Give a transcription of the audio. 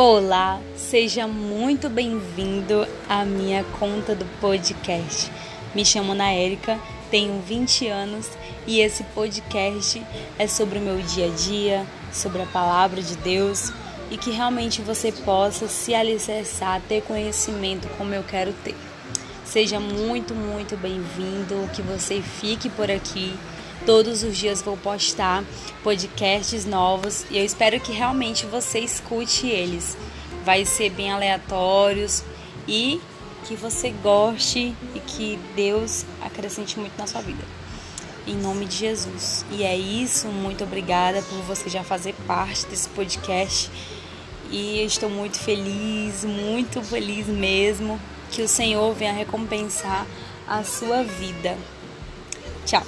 Olá, seja muito bem-vindo à minha conta do podcast. Me chamo Ana Érica, tenho 20 anos e esse podcast é sobre o meu dia a dia, sobre a palavra de Deus e que realmente você possa se alicerçar, ter conhecimento como eu quero ter. Seja muito, muito bem-vindo, que você fique por aqui. Todos os dias vou postar podcasts novos e eu espero que realmente você escute eles. Vai ser bem aleatórios e que você goste e que Deus acrescente muito na sua vida. Em nome de Jesus. E é isso, muito obrigada por você já fazer parte desse podcast. E eu estou muito feliz, muito feliz mesmo que o Senhor venha recompensar a sua vida. Tchau.